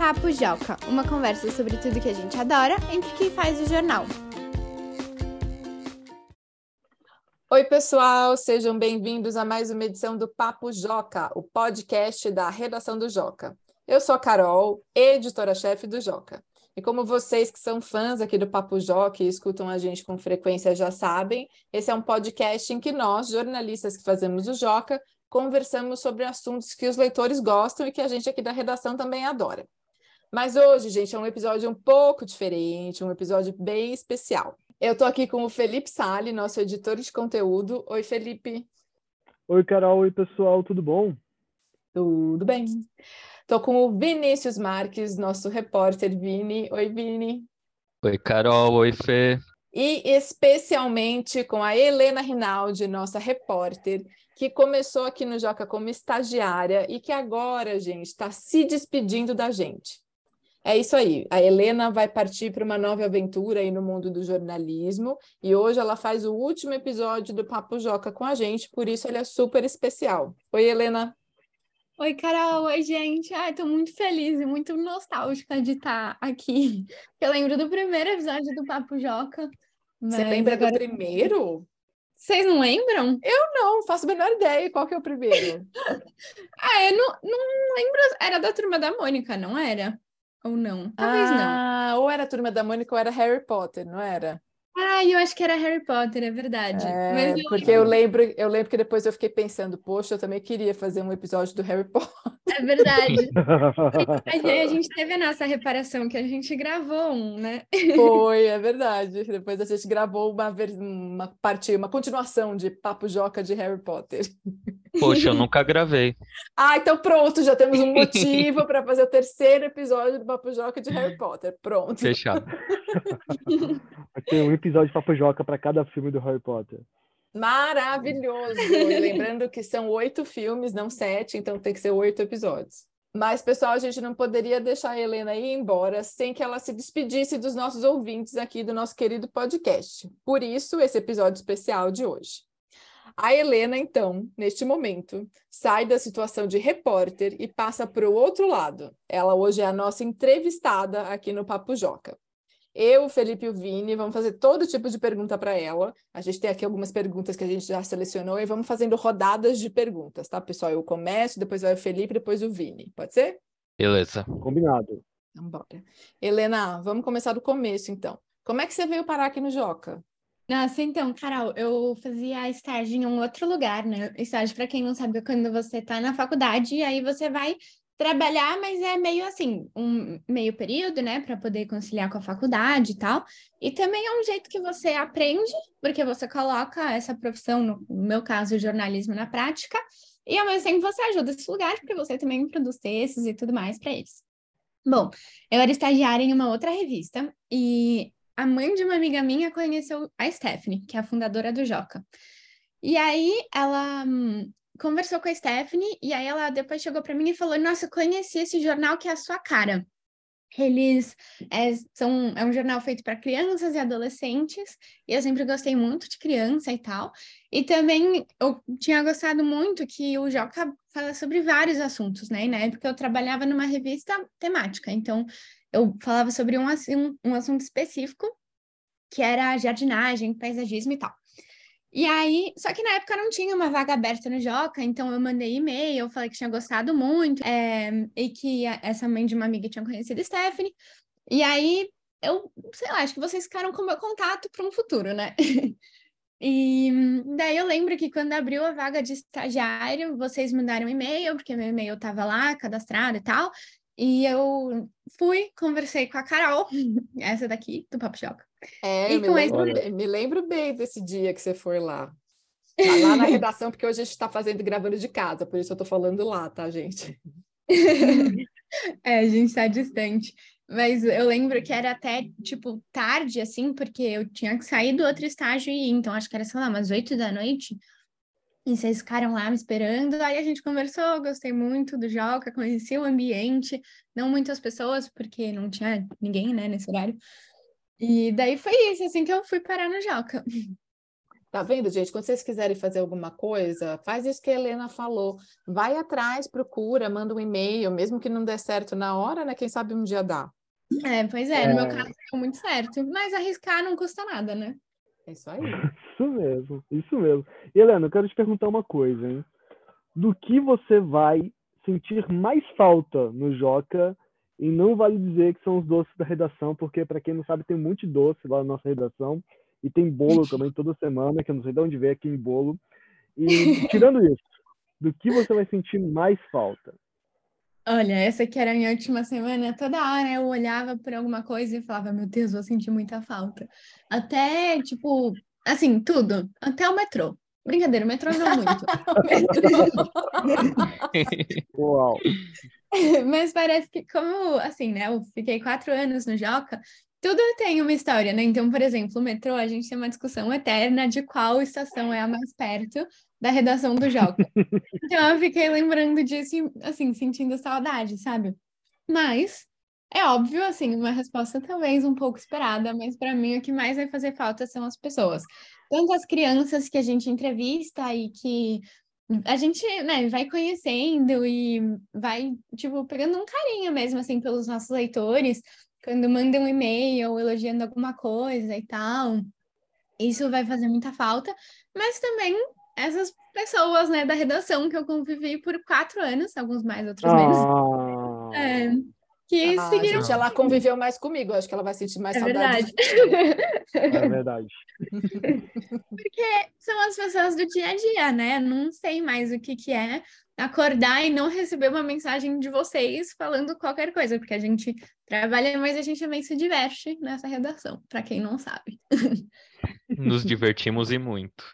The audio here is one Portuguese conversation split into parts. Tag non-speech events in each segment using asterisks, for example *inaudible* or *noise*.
Papo Joca, uma conversa sobre tudo que a gente adora entre quem faz o jornal. Oi, pessoal, sejam bem-vindos a mais uma edição do Papo Joca, o podcast da redação do Joca. Eu sou a Carol, editora-chefe do Joca. E como vocês que são fãs aqui do Papo Joca e escutam a gente com frequência já sabem, esse é um podcast em que nós, jornalistas que fazemos o Joca, conversamos sobre assuntos que os leitores gostam e que a gente aqui da redação também adora. Mas hoje, gente, é um episódio um pouco diferente, um episódio bem especial. Eu estou aqui com o Felipe Sali, nosso editor de conteúdo. Oi, Felipe. Oi, Carol. Oi, pessoal. Tudo bom? Tudo bem. Estou com o Vinícius Marques, nosso repórter Vini. Oi, Vini. Oi, Carol. Oi, Fê. E especialmente com a Helena Rinaldi, nossa repórter, que começou aqui no Joca como estagiária e que agora, gente, está se despedindo da gente. É isso aí. A Helena vai partir para uma nova aventura aí no mundo do jornalismo e hoje ela faz o último episódio do Papo Joca com a gente, por isso ele é super especial. Oi, Helena. Oi, Carol. Oi, gente. Ai, tô muito feliz e muito nostálgica de estar aqui. Eu lembro do primeiro episódio do Papo Joca. Você lembra agora... do primeiro? Vocês não lembram? Eu não, faço a menor ideia qual que é o primeiro. *laughs* ah, eu não, não lembro. Era da turma da Mônica, não era? Ou não? Talvez ah, não. Ou era Turma da Mônica ou era Harry Potter, não era? Ah, eu acho que era Harry Potter, é verdade. É, eu porque eu lembro, eu lembro que depois eu fiquei pensando, poxa, eu também queria fazer um episódio do Harry Potter. É verdade. *laughs* a gente teve a nossa reparação que a gente gravou um, né? Foi, é verdade. Depois a gente gravou uma, uma parte, uma continuação de Papo Joca de Harry Potter. Poxa, eu *laughs* nunca gravei. ah, então pronto, já temos um motivo *laughs* para fazer o terceiro episódio do Papo Joca de Harry Potter. Pronto. Fechado. Um episódio de Papo Joca para cada filme do Harry Potter. Maravilhoso! lembrando que são oito filmes, não sete, então tem que ser oito episódios. Mas, pessoal, a gente não poderia deixar a Helena ir embora sem que ela se despedisse dos nossos ouvintes aqui do nosso querido podcast. Por isso, esse episódio especial de hoje. A Helena, então, neste momento, sai da situação de repórter e passa para o outro lado. Ela hoje é a nossa entrevistada aqui no Papo Joca. Eu, Felipe e o Vini vamos fazer todo tipo de pergunta para ela. A gente tem aqui algumas perguntas que a gente já selecionou e vamos fazendo rodadas de perguntas, tá, pessoal? Eu começo, depois vai o Felipe, depois o Vini. Pode ser? Beleza. Combinado. Então, bora. Helena, vamos começar do começo, então. Como é que você veio parar aqui no Joca? Nossa, então, Carol, eu fazia estágio em um outro lugar, né? Estágio, para quem não sabe, é quando você está na faculdade e aí você vai trabalhar, mas é meio assim, um meio período, né, para poder conciliar com a faculdade e tal. E também é um jeito que você aprende, porque você coloca essa profissão, no meu caso, jornalismo na prática, e ao mesmo tempo você ajuda esse lugar, porque você também produz textos e tudo mais para eles. Bom, eu era estagiária em uma outra revista e a mãe de uma amiga minha conheceu a Stephanie, que é a fundadora do Joca. E aí ela hum, conversou com a Stephanie e aí ela depois chegou para mim e falou: Nossa, eu conheci esse jornal que é a sua cara. Eles é, são, é um jornal feito para crianças e adolescentes, e eu sempre gostei muito de criança e tal. E também eu tinha gostado muito que o Joca fala sobre vários assuntos, né? E na época eu trabalhava numa revista temática, então eu falava sobre um, um, um assunto específico, que era jardinagem, paisagismo e tal. E aí, só que na época não tinha uma vaga aberta no Joca, então eu mandei e-mail, falei que tinha gostado muito, é, e que essa mãe de uma amiga tinha conhecido Stephanie. E aí, eu, sei lá, acho que vocês ficaram com o meu contato para um futuro, né? *laughs* E daí eu lembro que quando abriu a vaga de estagiário, vocês mandaram e-mail, porque meu e-mail estava lá, cadastrado e tal. E eu fui, conversei com a Carol, *laughs* essa daqui, do Papo Joca. É, eu me lembro, esse... me lembro bem desse dia que você foi lá. *laughs* Tá lá na redação, porque hoje a gente está fazendo gravando de casa, por isso eu estou falando lá, tá, gente? *laughs* é, a gente está distante. Mas eu lembro que era até, tipo, tarde, assim, porque eu tinha que sair do outro estágio e ir. Então, acho que era, sei lá, umas oito da noite. E vocês ficaram lá me esperando. Aí a gente conversou, gostei muito do Joca, conheci o ambiente, não muitas pessoas, porque não tinha ninguém, né, nesse horário. E daí foi isso, assim que eu fui parar no Joca. Tá vendo, gente? Quando vocês quiserem fazer alguma coisa, faz isso que a Helena falou. Vai atrás, procura, manda um e-mail, mesmo que não dê certo na hora, né? Quem sabe um dia dá. É, pois é, no meu É. caso deu muito certo. Mas arriscar não custa nada, né? É isso aí. Isso mesmo, isso mesmo. Helena, eu quero te perguntar uma coisa, hein? Do que você vai sentir mais falta no Joca? E não vale dizer que são os doces da redação, porque para quem não sabe, tem muito doce lá na nossa redação. E tem bolo também toda semana, que eu não sei de onde veio aquele bolo. E tirando *laughs* isso, do que você vai sentir mais falta? Olha, essa aqui era a minha última semana. Toda hora eu olhava por alguma coisa e falava, meu Deus, vou sentir muita falta. Até, tipo, assim, tudo. Até o metrô. Brincadeira, o metrô não *laughs* muito. Uau! *laughs* Mas parece que, como, assim, né? Eu fiquei quatro anos no Joca, tudo tem uma história, né? Então, por exemplo, o metrô, a gente tem uma discussão eterna de qual estação é a mais perto da redação do Joca. *laughs* Então, eu fiquei lembrando disso assim, sentindo saudade, sabe? Mas, é óbvio, assim, uma resposta talvez um pouco esperada, mas para mim o que mais vai fazer falta são as pessoas. Tanto as crianças que a gente entrevista e que a gente, né, vai conhecendo e vai, tipo, pegando um carinho mesmo, assim, pelos nossos leitores, quando mandam um e-mail elogiando alguma coisa e tal. Isso vai fazer muita falta, mas também essas pessoas, né, da redação que eu convivi por quatro anos, alguns mais, outros menos, Ah, é, que Ah, seguiram. gente, ela conviveu mais comigo. Acho que ela vai sentir mais É saudade. verdade. *laughs* é verdade. São as pessoas do dia a dia, né? Não sei mais o que que é acordar e não receber uma mensagem de vocês falando qualquer coisa, porque a gente trabalha, mas a gente também se diverte nessa redação, para quem não sabe. Nos divertimos e muito.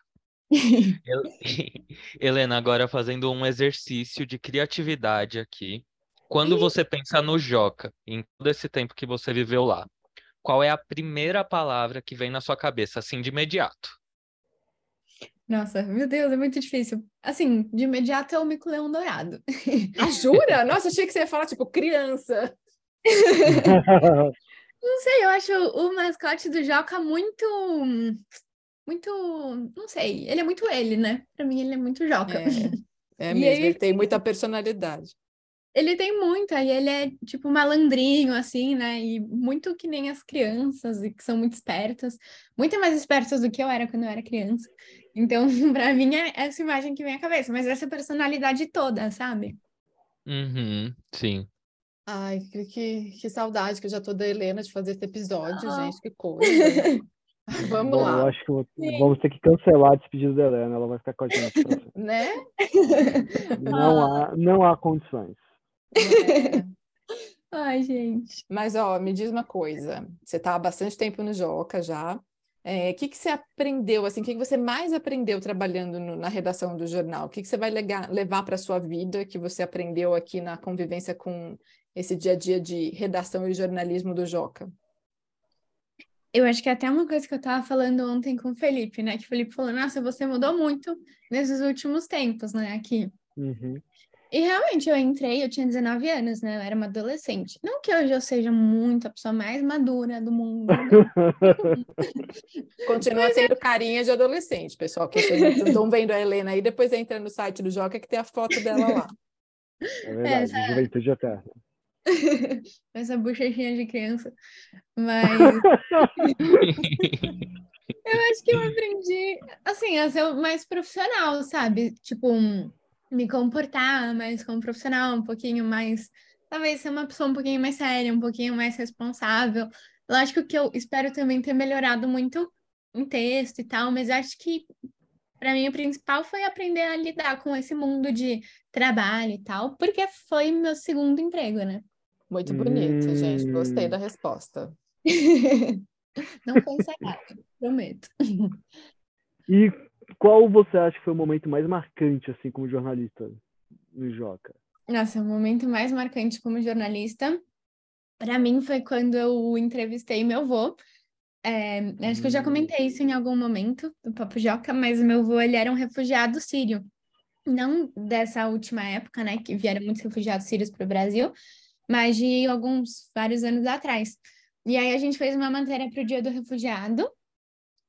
*laughs* Hel- *laughs* Helena, agora fazendo um exercício de criatividade aqui. Quando Ih. você pensa no Joca, em todo esse tempo que você viveu lá, qual é a primeira palavra que vem na sua cabeça, assim, de imediato? Nossa, meu Deus, é muito difícil. Assim, de imediato é o mico-leão dourado. *laughs* Ah, jura? *laughs* Nossa, achei que você ia falar, tipo, criança. *laughs* Não sei, eu acho o mascote do Joca muito. Muito. Não sei, ele é muito ele, né? Pra mim, ele é muito Joca. É E mesmo, aí- ele tem muita personalidade. Ele tem muito, aí ele é tipo malandrinho, assim, né? E muito que nem as crianças, e que são muito espertas, muito mais espertas do que eu era quando eu era criança. Então, *laughs* pra mim, é essa imagem que vem à cabeça, mas essa personalidade toda, sabe? Uhum, sim. Ai, que, que, que saudade que eu já tô da Helena de fazer esse episódio, Ah. gente, que coisa. *laughs* Vamos Bom, eu lá, acho que eu- vamos ter que cancelar a despedida da Helena, ela vai ficar com a gente *laughs* né? Não há, não há condições. É. *laughs* Ai, gente. Mas, ó, me diz uma coisa. Você está há bastante tempo no Joca já. É, O que que você aprendeu, assim, o que que você mais aprendeu trabalhando no- na redação do jornal? O que que você vai levar para a sua vida que você aprendeu aqui na convivência com esse dia a dia de redação e jornalismo do Joca? Eu acho que é até uma coisa que eu tava falando ontem com o Felipe, né? Que o Felipe falou, nossa, você mudou muito nesses últimos tempos, né? Aqui. Uhum. E realmente eu entrei, eu tinha 19 anos, né? Eu era uma adolescente. Não que hoje eu seja muito a pessoa mais madura do mundo. *laughs* Continua tendo carinha de adolescente, pessoal. Que vocês estão vendo a Helena aí, depois entra no site do Joca que tem a foto dela lá. É verdade, Essa- juventude eterna. *laughs* Essa bochechinha de criança. Mas *laughs* eu acho que eu aprendi, assim, a ser mais profissional, sabe? Tipo, um, me comportar mais como profissional, um pouquinho mais. Talvez ser uma pessoa um pouquinho mais séria, um pouquinho mais responsável. Lógico que eu espero também ter melhorado muito em texto e tal, mas acho que para mim o principal foi aprender a lidar com esse mundo de trabalho e tal, porque foi meu segundo emprego, né? Muito bonito, gente. Gostei Hum. da resposta. *laughs* Não foi ensaiado, prometo. E qual você acha que foi o momento mais marcante, assim, como jornalista no Joca? Nossa, o momento mais marcante como jornalista, para mim, foi quando eu entrevistei meu avô. É, acho que eu já comentei isso em algum momento do Papo Joca, mas meu avô, ele era um refugiado sírio. Não dessa última época, né, que vieram muitos refugiados sírios para o Brasil, mas de alguns, vários anos atrás. E aí a gente fez uma matéria para o Dia do Refugiado,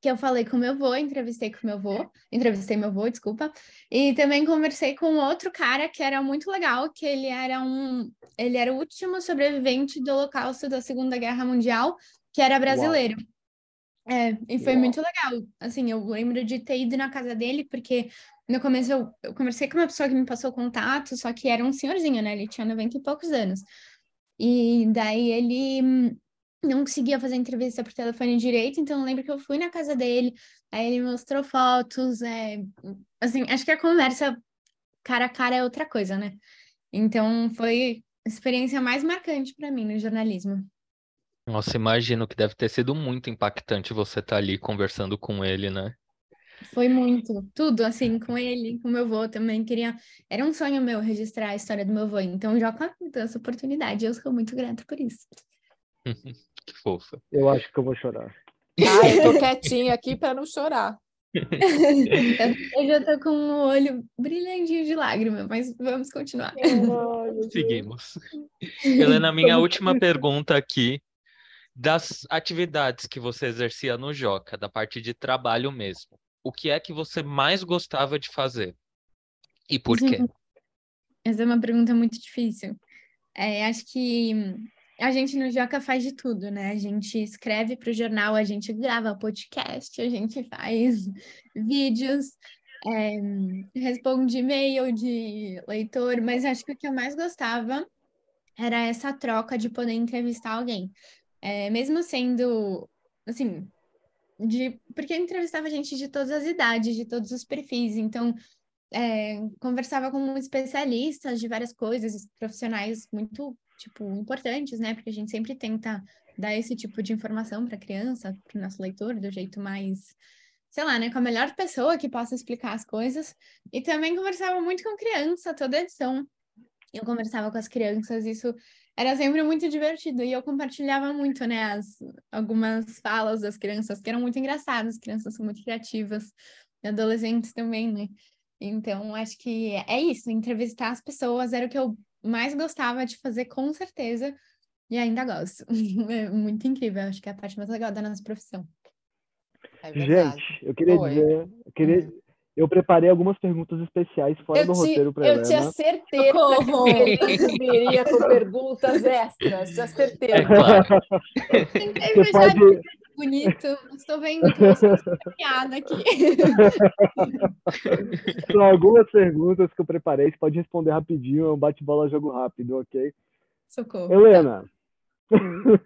que eu falei com meu avô, entrevistei com meu avô, entrevistei meu avô, desculpa, e também conversei com outro cara que era muito legal, que ele era um, ele era o último sobrevivente do Holocausto da Segunda Guerra Mundial, que era brasileiro. É, e foi Uau. muito legal. Assim, eu lembro de ter ido na casa dele, porque no começo eu, eu conversei com uma pessoa que me passou contato, só que era um senhorzinho, né? Ele tinha 90 e poucos anos. E daí ele não conseguia fazer entrevista por telefone direito, então eu lembro que eu fui na casa dele, aí ele mostrou fotos, é, assim, acho que a conversa cara a cara é outra coisa, né? Então foi a experiência mais marcante para mim no jornalismo. Nossa, imagino que deve ter sido muito impactante você estar ali conversando com ele, né? Foi muito, tudo assim, com ele, com meu avô também, queria, era um sonho meu registrar a história do meu avô, então já com essa oportunidade, eu sou muito grata por isso. *laughs* Que fofa. Eu acho que eu vou chorar. Ah, eu tô quietinha aqui para não chorar. Eu, eu já tô com o olho brilhantinho de lágrima, mas vamos continuar. Seguimos. Helena, minha última pergunta aqui. Das atividades que você exercia no Joca, da parte de trabalho mesmo, o que é que você mais gostava de fazer? E por quê? Sim. Essa é uma pergunta muito difícil. É, acho que a gente no Joca faz de tudo, né? A gente escreve para o jornal, a gente grava podcast, a gente faz vídeos, é, responde e-mail de leitor, mas acho que o que eu mais gostava era essa troca de poder entrevistar alguém. É, mesmo sendo, assim, de, porque eu entrevistava gente de todas as idades, de todos os perfis, então é, conversava com especialistas de várias coisas, profissionais muito, tipo, importantes, né? Porque a gente sempre tenta dar esse tipo de informação para a criança, para o nosso leitor, do jeito mais, sei lá, né? Com a melhor pessoa que possa explicar as coisas. E também conversava muito com criança, toda edição. Eu conversava com as crianças, isso era sempre muito divertido. E eu compartilhava muito, né? As, algumas falas das crianças, que eram muito engraçadas. As crianças são muito criativas, adolescentes também, né? Então, acho que é isso, entrevistar as pessoas era o que eu mais gostava de fazer, com certeza, e ainda gosto. *laughs* É muito incrível, acho que é a parte mais legal da nossa profissão. É. Gente, eu queria Oi. dizer, eu queria, eu preparei algumas perguntas especiais fora do Eu, ti- roteiro para eu tinha certeza Socorro! que ele viria *laughs* com perguntas extras, tinha É certeza. claro. Tentei Você pode, bonito, estou vendo que você está piada aqui. *laughs* são algumas perguntas que eu preparei, você pode responder rapidinho, é um bate-bola jogo rápido, ok? Socorro. Helena, *laughs*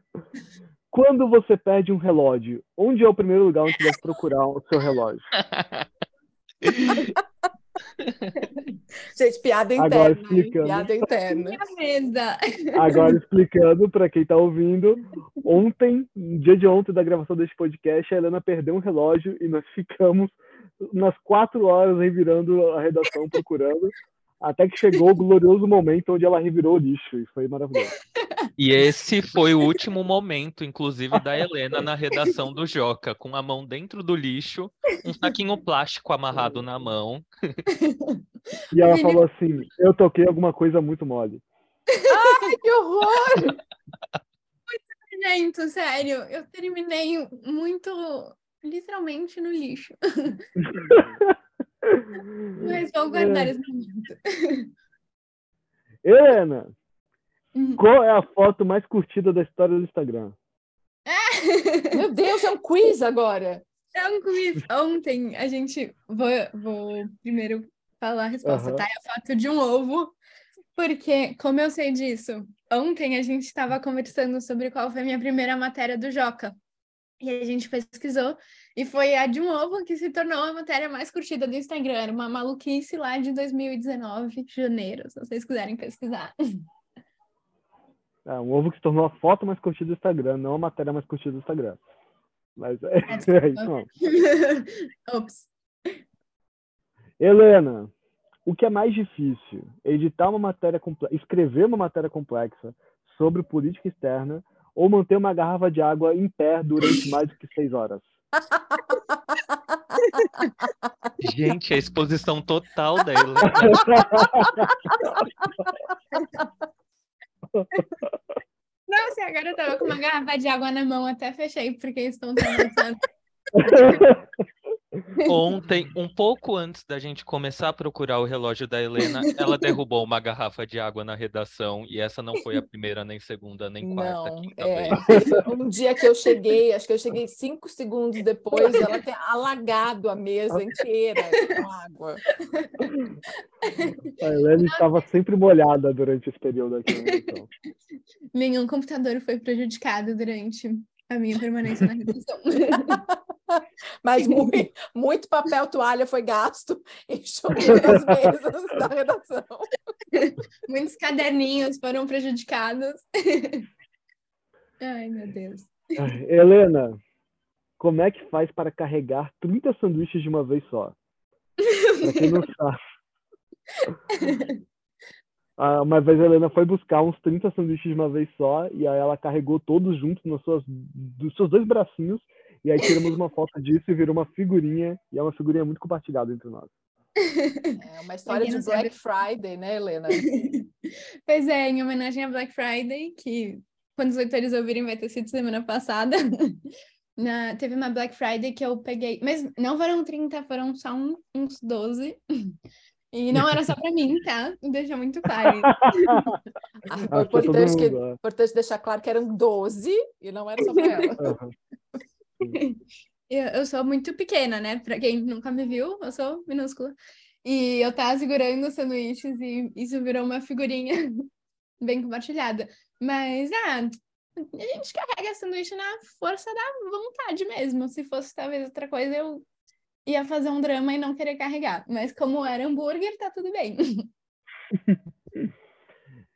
quando você perde um relógio, onde é o primeiro lugar onde você deve procurar o seu relógio? *laughs* Gente, piada Agora interna, hein? explicando. piada interna. Minha mesa. Agora explicando para quem está ouvindo, ontem, no dia de ontem da gravação deste podcast, a Helena perdeu um relógio e nós ficamos umas quatro horas revirando a redação procurando, até que chegou o glorioso momento onde ela revirou o lixo e foi maravilhoso. E esse foi o último momento, inclusive, da Helena na redação do Joca, com a mão dentro do lixo, um saquinho plástico amarrado na mão. E ela falou assim: Eu toquei alguma coisa muito mole. Ai, que horror! *laughs* Gente, sério, eu terminei muito, literalmente, no lixo. *laughs* Mas vou guardar esse momento. *laughs* Helena, Uhum. qual é a foto mais curtida da história do Instagram? *laughs* Meu Deus, é um quiz agora. É um quiz. Ontem a gente. Vou, vou primeiro falar a resposta, Aham. tá? É a foto de um ovo. Porque, como eu sei disso, ontem a gente estava conversando sobre qual foi a minha primeira matéria do Joca. E a gente pesquisou, e foi a de um ovo que se tornou a matéria mais curtida do Instagram. Era uma maluquice lá de 2019, janeiro, se vocês quiserem pesquisar. É, um ovo que se tornou a foto mais curtida do Instagram, não a matéria mais curtida do Instagram. Mas é, desculpa. *laughs* é isso. *laughs* Ops. Helena, o que é mais difícil? Editar uma matéria complexa, escrever uma matéria complexa sobre política externa ou manter uma garrafa de água em pé durante mais do que seis horas? Gente, a exposição total da Helena. Nossa, agora eu tava com uma garrafa de água na mão, até fechei, porque estão conversando. *laughs* Ontem, um pouco antes da gente começar a procurar o relógio da Helena, ela derrubou uma garrafa de água na redação e essa não foi a primeira, nem segunda, nem quarta, Não, quinta é. vez. Um dia que eu cheguei, acho que eu cheguei cinco segundos depois, ela tem alagado a mesa inteira com água. A Helena estava sempre molhada durante esse período aqui. né, então. Nenhum computador foi prejudicado durante a minha permanência na redação. *laughs* *laughs* Mas muito, muito papel toalha foi gasto *laughs* enxugando as mesas da redação. *laughs* Muitos caderninhos foram prejudicados. Ai, meu Deus. Helena, como é que faz para carregar 30 sanduíches de uma vez só? Pra quem não sabe. Ah, uma vez a Helena foi buscar uns 30 sanduíches de uma vez só, e aí ela carregou todos juntos nos seus, dos seus dois bracinhos, e aí tiramos uma foto disso e virou uma figurinha, e é uma figurinha muito compartilhada entre nós. É uma história de Black Friday, né, Helena? *laughs* Pois é, em homenagem a Black Friday, que quando os leitores ouvirem vai ter sido semana passada. *laughs* Na, teve uma Black Friday que eu peguei, mas não foram 30, foram só um- uns 12. *laughs* E não era só pra mim, tá? Deixa muito claro. Ah, importante, que, é. importante deixar claro que eram 12 e não era só para ela. Aham. *laughs* Eu, eu sou muito pequena, né? Pra quem nunca me viu, eu sou minúscula. E eu tava segurando os sanduíches e isso virou uma figurinha *laughs* bem compartilhada. Mas, ah, a gente carrega sanduíche na força da vontade mesmo. Se fosse talvez outra coisa, eu ia fazer um drama e não querer carregar. Mas como era hambúrguer, tá tudo bem. *laughs*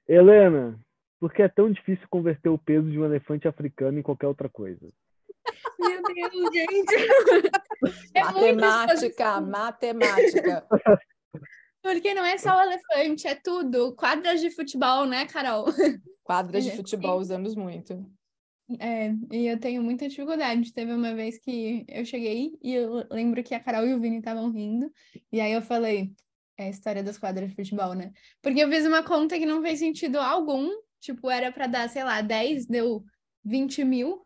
Helena, por que é tão difícil converter o peso de um elefante africano em qualquer outra coisa? Meu Deus, gente. É Matemática, matemática. Porque não é só o elefante, é tudo. Quadras de futebol, né, Carol? Quadras de É, futebol usamos muito. É, e eu tenho muita dificuldade. Teve uma vez que eu cheguei e eu lembro que a Carol e o Vini estavam rindo, e aí eu falei, é a história das quadras de futebol, né? Porque eu fiz uma conta que não fez sentido algum, tipo, era pra dar, sei lá, 10, deu 20 mil,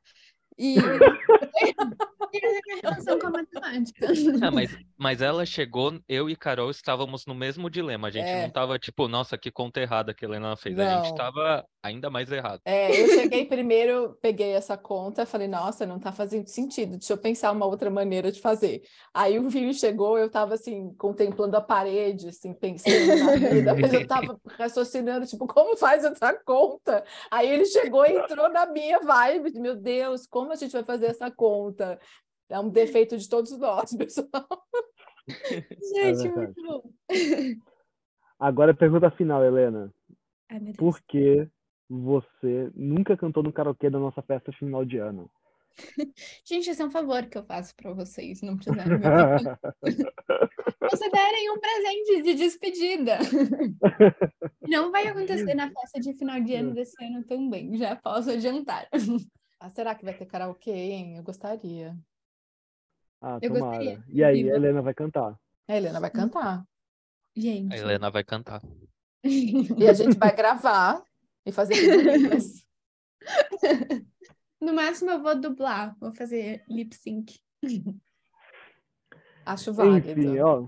e *laughs* *laughs* minha relação com a matemática. Ah, mas, mas ela chegou, eu e Carol estávamos no mesmo dilema. A gente É. não tava tipo, nossa, que conta errada que a Helena fez. A gente Não. tava ainda mais errado. É, eu cheguei primeiro, peguei essa conta, falei, nossa, não tá fazendo sentido, deixa eu pensar uma outra maneira de fazer. Aí o Vini chegou, eu tava assim, contemplando a parede, assim, pensando na vida, mas eu tava *laughs* raciocinando, tipo, como faz essa conta? Aí ele chegou e entrou na minha vibe, meu Deus, como a gente vai fazer essa conta? É um defeito de todos nós, *laughs* pessoal. Gente, verdade. muito bom. Agora a pergunta final, Helena. Ai. Por que você nunca cantou no karaokê da nossa festa final de ano? *laughs* Gente, esse é um favor que eu faço pra vocês, não precisarem me considerem um presente de despedida. *laughs* Não vai acontecer na festa de final de ano desse ano também, já posso adiantar. Ah, será que vai ter karaokê, hein? Eu gostaria. Ah, Eu tomara. gostaria. E aí, Viva. a Helena vai cantar. A Helena vai cantar. Gente. A Helena vai cantar. E a gente vai gravar e fazer figurinhas. *laughs* No máximo eu vou dublar, vou fazer lip sync. Acho válido. Enfim, ó,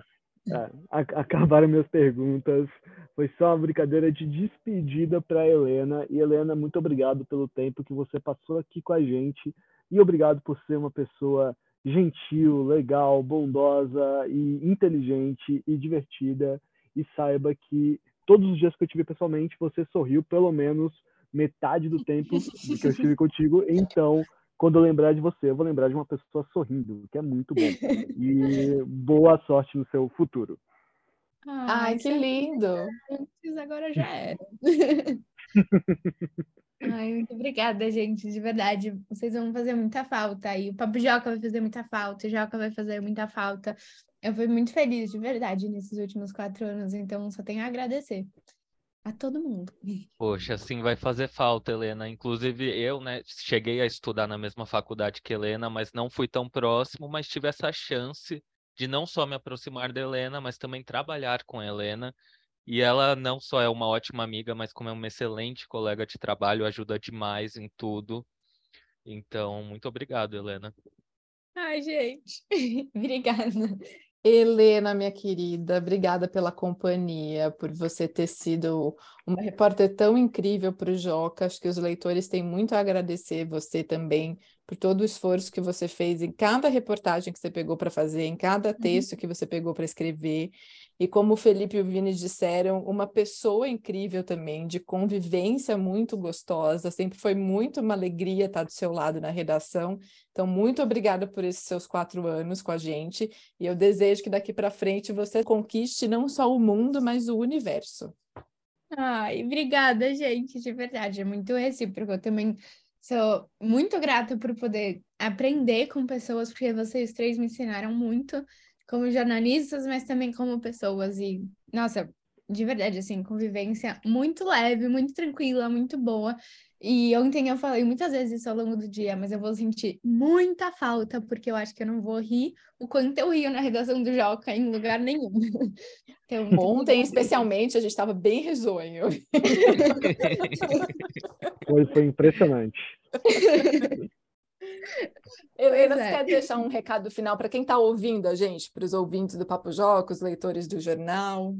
é, acabaram minhas perguntas. Foi só uma brincadeira de despedida para Helena. E Helena, muito obrigado pelo tempo que você passou aqui com a gente e obrigado por ser uma pessoa gentil, legal, bondosa e inteligente e divertida. E saiba que todos os dias que eu te vi pessoalmente, você sorriu pelo menos metade do tempo que eu estive *laughs* contigo. Então, quando eu lembrar de você, eu vou lembrar de uma pessoa sorrindo, que é muito bom. E boa sorte no seu futuro. Ai, que lindo! antes, agora já era. *laughs* *laughs* Ai, muito obrigada, gente, de verdade. Vocês vão fazer muita falta. E o Papo Joca vai fazer muita falta, o Joca vai fazer muita falta. Eu fui muito feliz, de verdade, nesses últimos quatro anos, então só tenho a agradecer a todo mundo. *laughs* Poxa, assim vai fazer falta, Helena. Inclusive, eu, né, cheguei a estudar na mesma faculdade que Helena, mas não fui tão próximo, mas tive essa chance de não só me aproximar da Helena, mas também trabalhar com Helena. E ela não só é uma ótima amiga, mas como é uma excelente colega de trabalho, ajuda demais em tudo. Então, muito obrigado, Helena. Ai, gente, *laughs* obrigada. Helena, minha querida, obrigada pela companhia, por você ter sido uma repórter tão incrível para o Joca. Acho que os leitores têm muito a agradecer você também por todo o esforço que você fez em cada reportagem que você pegou para fazer, em cada uhum. texto que você pegou para escrever. E como o Felipe e o Vini disseram, uma pessoa incrível também, de convivência muito gostosa. Sempre foi muito uma alegria estar do seu lado na redação. Então, muito obrigada por esses seus quatro anos com a gente. E eu desejo que daqui para frente você conquiste não só o mundo, mas o universo. Ai, obrigada, gente, de verdade. É muito recíproco. Eu também sou muito grata por poder aprender com pessoas, porque vocês três me ensinaram muito como jornalistas, mas também como pessoas. E, nossa, de verdade, assim, convivência muito leve, muito tranquila, muito boa. E ontem eu falei muitas vezes isso ao longo do dia, mas eu vou sentir muita falta, porque eu acho que eu não vou rir o quanto eu rio na redação do Joca em lugar nenhum. *laughs* Então, ontem, especialmente, a gente estava bem risonho. *laughs* Foi, foi impressionante. *laughs* Helena, você é. quer deixar um recado final para quem está ouvindo a gente, para os ouvintes do Papo Joca, os leitores do jornal?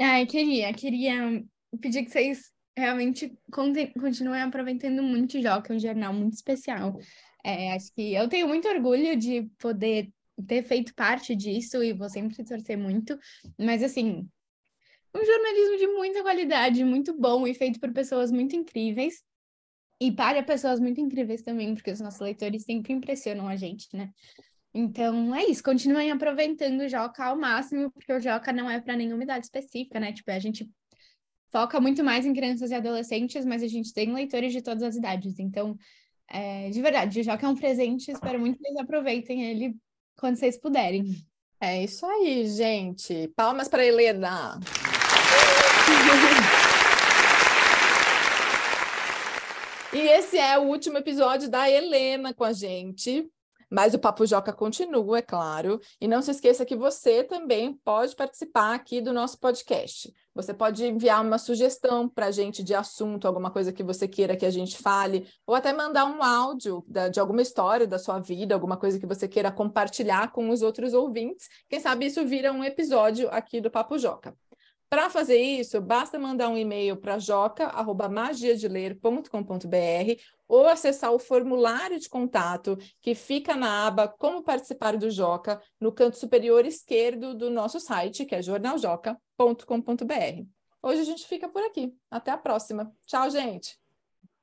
Ai, queria, queria pedir que vocês realmente continuem aproveitando muito o Joca, é um jornal muito especial. É, acho que eu tenho muito orgulho de poder ter feito parte disso e vou sempre torcer muito, mas assim, um jornalismo de muita qualidade, muito bom e feito por pessoas muito incríveis. E para pessoas muito incríveis também, porque os nossos leitores sempre impressionam a gente, né? Então é isso, continuem aproveitando o Joca ao máximo, porque o Joca não é para nenhuma idade específica, né? Tipo, a gente foca muito mais em crianças e adolescentes, mas a gente tem leitores de todas as idades. Então, é, de verdade, o Joca é um presente, espero muito que vocês aproveitem ele quando vocês puderem. É isso aí, gente. Palmas para Helena. *laughs* E esse é o último episódio da Helena com a gente. Mas o Papo Joca continua, é claro. E não se esqueça que você também pode participar aqui do nosso podcast. Você pode enviar uma sugestão para a gente de assunto, alguma coisa que você queira que a gente fale, ou até mandar um áudio da, de alguma história da sua vida, alguma coisa que você queira compartilhar com os outros ouvintes. Quem sabe isso vira um episódio aqui do Papo Joca. Para fazer isso, basta mandar um e-mail para joca.magiadeler.com.br ou acessar o formulário de contato que fica na aba Como Participar do Joca, no canto superior esquerdo do nosso site, que é jornaljoca.com.br. Hoje a gente fica por aqui. Até a próxima. Tchau, gente.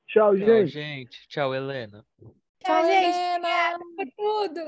Tchau, gente. Tchau, gente. Tchau, Helena. Tchau, Tchau gente. Helena. Obrigada por tudo.